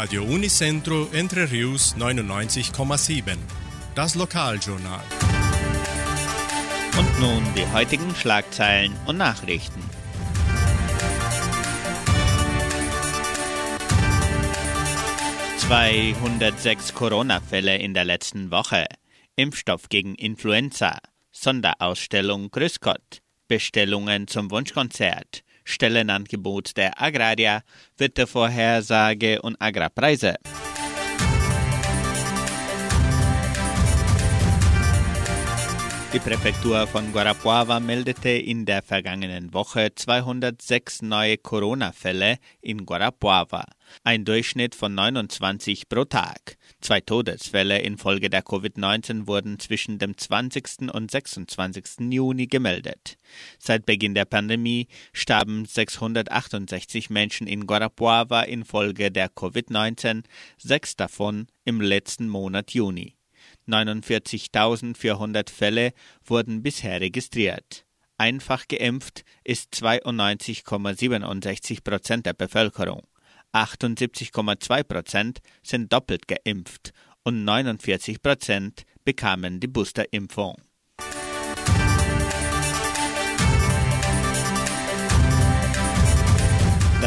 Radio Unicentro Entre Rius 99,7. Das Lokaljournal. Und nun die heutigen Schlagzeilen und Nachrichten. ...206 Corona-Fälle in der letzten Woche. Impfstoff gegen Influenza. Sonderausstellung Grüß Gott. Bestellungen zum Wunschkonzert. Stellenangebot der Agraria, Wettervorhersage und Agrarpreise. Die Präfektur von Guarapuava meldete in der vergangenen Woche 206 neue Corona-Fälle in Guarapuava, ein Durchschnitt von 29 pro Tag. Zwei Todesfälle infolge der Covid-19 wurden zwischen dem 20. und 26. Juni gemeldet. Seit Beginn der Pandemie starben 668 Menschen in Guarapuava infolge der Covid-19, sechs davon im letzten Monat Juni. 49.400 Fälle wurden bisher registriert. Einfach geimpft ist 92,67 Prozent der Bevölkerung. 78,2 Prozent sind doppelt geimpft und 49 Prozent bekamen die Boosterimpfung.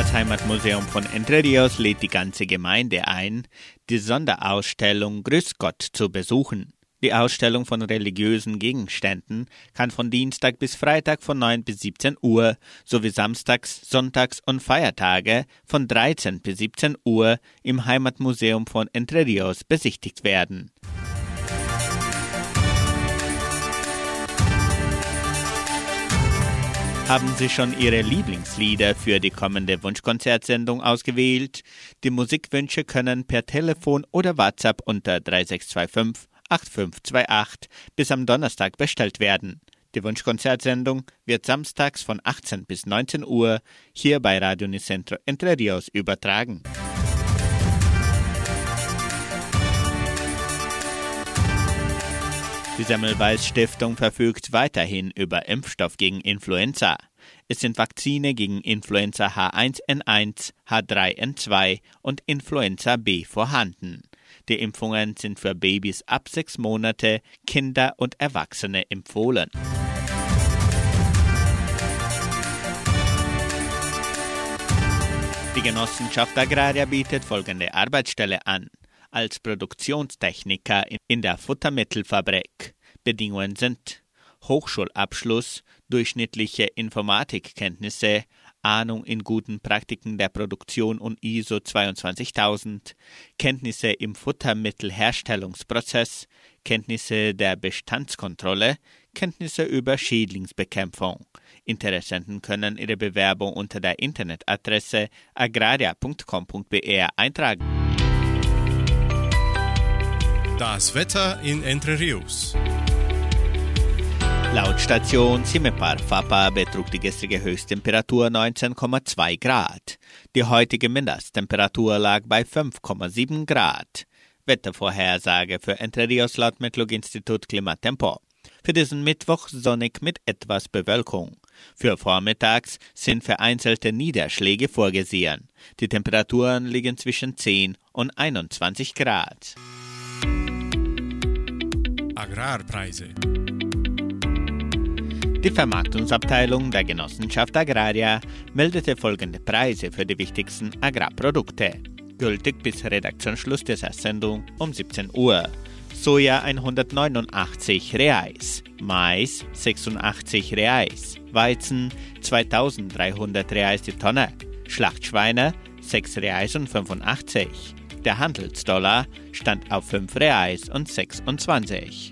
Das Heimatmuseum von Entre Rios lädt die ganze Gemeinde ein, die Sonderausstellung Grüß Gott zu besuchen. Die Ausstellung von religiösen Gegenständen kann von Dienstag bis Freitag von 9 bis 17 Uhr sowie Samstags, Sonntags und Feiertage von 13 bis 17 Uhr im Heimatmuseum von Entre Rios besichtigt werden. Haben Sie schon Ihre Lieblingslieder für die kommende Wunschkonzertsendung ausgewählt? Die Musikwünsche können per Telefon oder WhatsApp unter 3625 8528 bis am Donnerstag bestellt werden. Die Wunschkonzertsendung wird samstags von 18 bis 19 Uhr hier bei Radio Nicentro Entre Rios übertragen. Die Semmelweis Stiftung verfügt weiterhin über Impfstoff gegen Influenza. Es sind Vakzine gegen Influenza H1N1, H3N2 und Influenza B vorhanden. Die Impfungen sind für Babys ab sechs Monate, Kinder und Erwachsene empfohlen. Die Genossenschaft Agraria bietet folgende Arbeitsstelle an als Produktionstechniker in der Futtermittelfabrik. Bedingungen sind Hochschulabschluss, durchschnittliche Informatikkenntnisse, Ahnung in guten Praktiken der Produktion und ISO 22000, Kenntnisse im Futtermittelherstellungsprozess, Kenntnisse der Bestandskontrolle, Kenntnisse über Schädlingsbekämpfung. Interessenten können ihre Bewerbung unter der Internetadresse agraria.com.br eintragen. Das Wetter in Entre Rios. Laut Station Simepar Fapa betrug die gestrige Höchsttemperatur 19,2 Grad. Die heutige Mindesttemperatur lag bei 5,7 Grad. Wettervorhersage für Entre Rios laut Metlog-Institut Klimatempo. Für diesen Mittwoch sonnig mit etwas Bewölkung. Für vormittags sind vereinzelte Niederschläge vorgesehen. Die Temperaturen liegen zwischen 10 und 21 Grad. Agrarpreise. Die Vermarktungsabteilung der Genossenschaft Agraria meldete folgende Preise für die wichtigsten Agrarprodukte. Gültig bis Redaktionsschluss dieser Sendung um 17 Uhr. Soja 189 Reais, Mais 86 Reais, Weizen 2300 Reais die Tonne, Schlachtschweine 6 Reais und 85. Der Handelsdollar stand auf 5 Reais und 26.